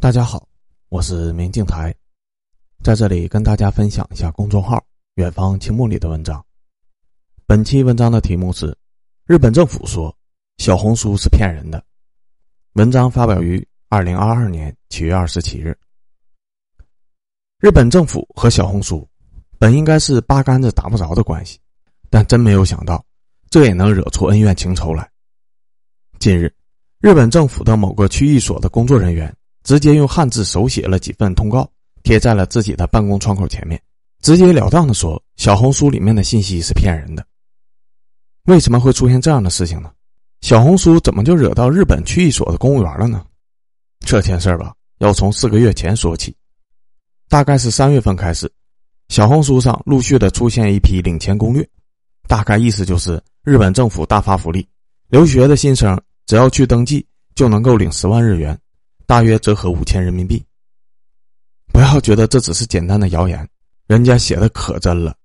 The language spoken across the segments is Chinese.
大家好，我是明镜台，在这里跟大家分享一下公众号“远方青木”里的文章。本期文章的题目是：日本政府说小红书是骗人的。文章发表于二零二二年七月二十七日。日本政府和小红书本应该是八竿子打不着的关系，但真没有想到，这也能惹出恩怨情仇来。近日，日本政府的某个区域所的工作人员。直接用汉字手写了几份通告，贴在了自己的办公窗口前面，直截了当的说：“小红书里面的信息是骗人的。”为什么会出现这样的事情呢？小红书怎么就惹到日本区域所的公务员了呢？这件事儿吧，要从四个月前说起，大概是三月份开始，小红书上陆续的出现一批领钱攻略，大概意思就是日本政府大发福利，留学的新生只要去登记就能够领十万日元。大约折合五千人民币。不要觉得这只是简单的谣言，人家写的可真了，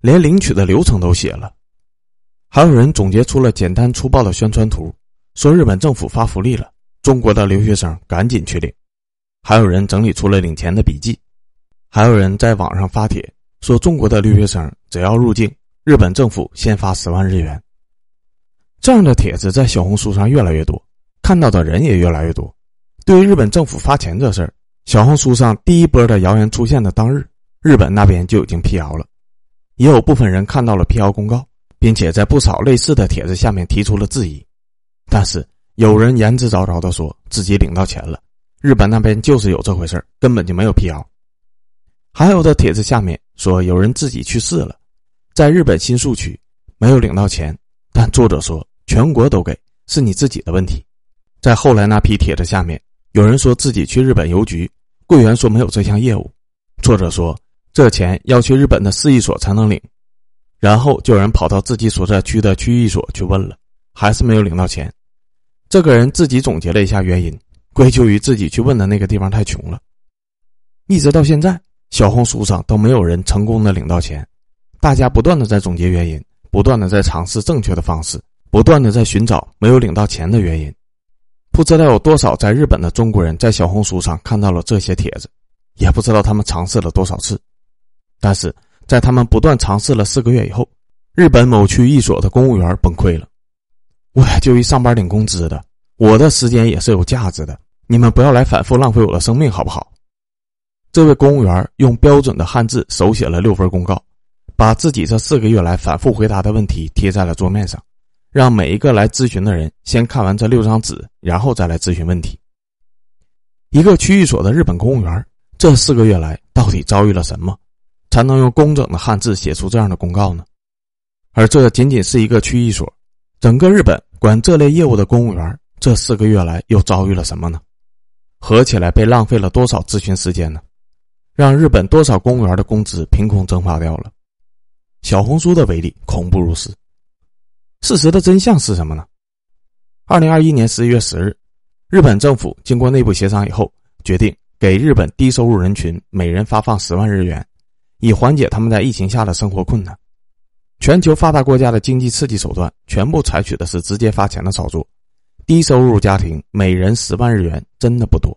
连领取的流程都写了。还有人总结出了简单粗暴的宣传图，说日本政府发福利了，中国的留学生赶紧去领。还有人整理出了领钱的笔记，还有人在网上发帖说中国的留学生只要入境，日本政府先发十万日元。这样的帖子在小红书上越来越多，看到的人也越来越多。对于日本政府发钱这事儿，小红书上第一波的谣言出现的当日，日本那边就已经辟谣了。也有部分人看到了辟谣公告，并且在不少类似的帖子下面提出了质疑。但是有人言之凿凿的说自己领到钱了，日本那边就是有这回事根本就没有辟谣。还有的帖子下面说有人自己去世了，在日本新宿区没有领到钱，但作者说全国都给，是你自己的问题。在后来那批帖子下面。有人说自己去日本邮局，柜员说没有这项业务。作者说这钱要去日本的市役所才能领，然后就有人跑到自己所在区的区役所去问了，还是没有领到钱。这个人自己总结了一下原因，归咎于自己去问的那个地方太穷了。一直到现在，小红书上都没有人成功的领到钱，大家不断的在总结原因，不断的在尝试正确的方式，不断的在寻找没有领到钱的原因。不知道有多少在日本的中国人在小红书上看到了这些帖子，也不知道他们尝试了多少次。但是在他们不断尝试了四个月以后，日本某区一所的公务员崩溃了。我就一上班领工资的，我的时间也是有价值的，你们不要来反复浪费我的生命，好不好？这位公务员用标准的汉字手写了六份公告，把自己这四个月来反复回答的问题贴在了桌面上。让每一个来咨询的人先看完这六张纸，然后再来咨询问题。一个区域所的日本公务员，这四个月来到底遭遇了什么，才能用工整的汉字写出这样的公告呢？而这仅仅是一个区域所，整个日本管这类业务的公务员，这四个月来又遭遇了什么呢？合起来被浪费了多少咨询时间呢？让日本多少公务员的工资凭空蒸发掉了？小红书的威力恐怖如斯。事实的真相是什么呢？二零二一年十一月十日，日本政府经过内部协商以后，决定给日本低收入人群每人发放十万日元，以缓解他们在疫情下的生活困难。全球发达国家的经济刺激手段全部采取的是直接发钱的操作，低收入家庭每人十万日元真的不多。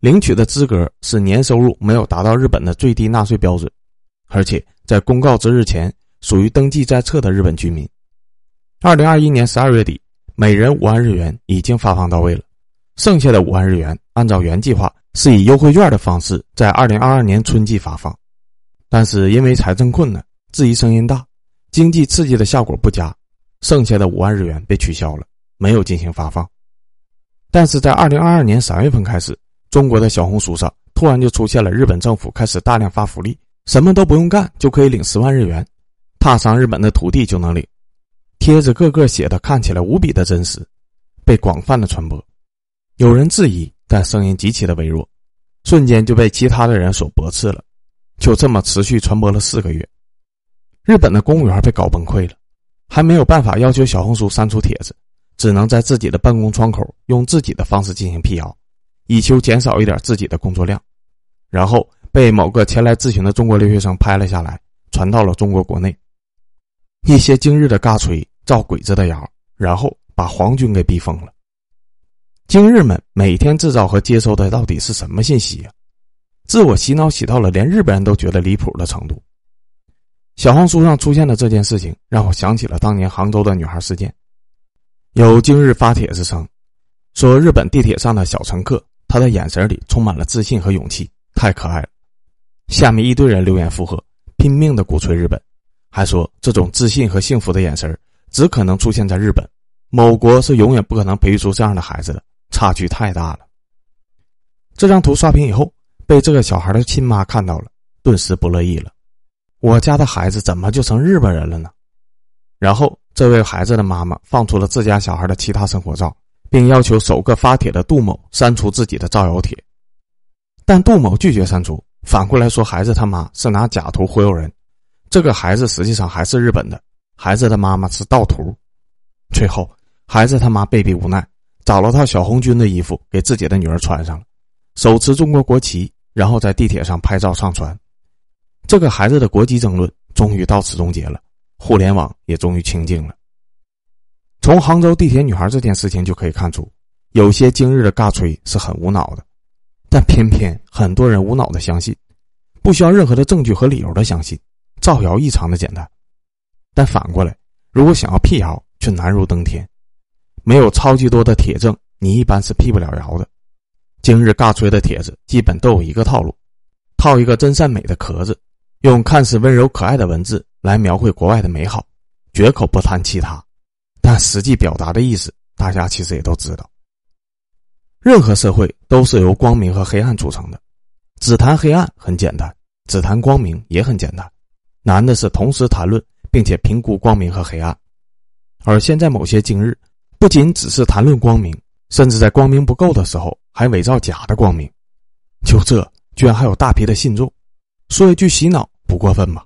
领取的资格是年收入没有达到日本的最低纳税标准，而且在公告之日前属于登记在册的日本居民。二零二一年十二月底，每人五万日元已经发放到位了，剩下的五万日元按照原计划是以优惠券的方式在二零二二年春季发放，但是因为财政困难，质疑声音大，经济刺激的效果不佳，剩下的五万日元被取消了，没有进行发放。但是在二零二二年三月份开始，中国的小红书上突然就出现了日本政府开始大量发福利，什么都不用干就可以领十万日元，踏上日本的土地就能领。帖子个个写的看起来无比的真实，被广泛的传播。有人质疑，但声音极其的微弱，瞬间就被其他的人所驳斥了。就这么持续传播了四个月，日本的公务员被搞崩溃了，还没有办法要求小红书删除帖子，只能在自己的办公窗口用自己的方式进行辟谣，以求减少一点自己的工作量。然后被某个前来咨询的中国留学生拍了下来，传到了中国国内。一些今日的尬吹。造鬼子的谣，然后把皇军给逼疯了。今日们每天制造和接收的到底是什么信息呀？自我洗脑洗到了连日本人都觉得离谱的程度。小红书上出现的这件事情，让我想起了当年杭州的女孩事件。有今日发帖子称，说日本地铁上的小乘客，他的眼神里充满了自信和勇气，太可爱了。下面一堆人留言附和，拼命的鼓吹日本，还说这种自信和幸福的眼神只可能出现在日本，某国是永远不可能培育出这样的孩子的，差距太大了。这张图刷屏以后，被这个小孩的亲妈看到了，顿时不乐意了。我家的孩子怎么就成日本人了呢？然后，这位孩子的妈妈放出了自家小孩的其他生活照，并要求首个发帖的杜某删除自己的造谣帖，但杜某拒绝删除，反过来说孩子他妈是拿假图忽悠人，这个孩子实际上还是日本的，孩子的妈妈是盗图。最后，孩子他妈被逼无奈，找了套小红军的衣服给自己的女儿穿上了，手持中国国旗，然后在地铁上拍照上传。这个孩子的国籍争论终于到此终结了，互联网也终于清静了。从杭州地铁女孩这件事情就可以看出，有些今日的尬吹是很无脑的，但偏偏很多人无脑的相信，不需要任何的证据和理由的相信，造谣异常的简单。但反过来，如果想要辟谣，却难如登天。没有超级多的铁证，你一般是辟不了谣的。今日尬吹的帖子基本都有一个套路，套一个真善美的壳子。用看似温柔可爱的文字来描绘国外的美好，绝口不谈其他，但实际表达的意思，大家其实也都知道。任何社会都是由光明和黑暗组成的，只谈黑暗很简单，只谈光明也很简单，难的是同时谈论并且评估光明和黑暗。而现在某些今日，不仅只是谈论光明，甚至在光明不够的时候还伪造假的光明，就这居然还有大批的信众，说一句洗脑。不过分吧？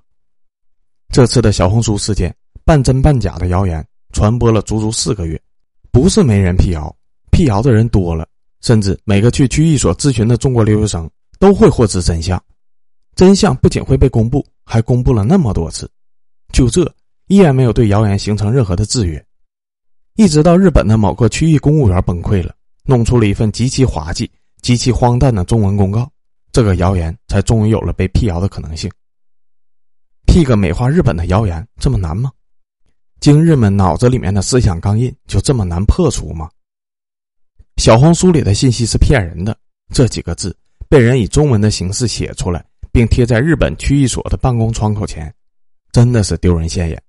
这次的小红书事件，半真半假的谣言传播了足足四个月，不是没人辟谣，辟谣的人多了，甚至每个去区域所咨询的中国留学生都会获知真相。真相不仅会被公布，还公布了那么多次，就这依然没有对谣言形成任何的制约。一直到日本的某个区域公务员崩溃了，弄出了一份极其滑稽、极其荒诞的中文公告，这个谣言才终于有了被辟谣的可能性。辟个美化日本的谣言这么难吗？今日们脑子里面的思想钢印就这么难破除吗？小红书里的信息是骗人的，这几个字被人以中文的形式写出来，并贴在日本区域所的办公窗口前，真的是丢人现眼。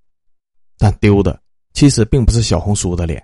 但丢的其实并不是小红书的脸，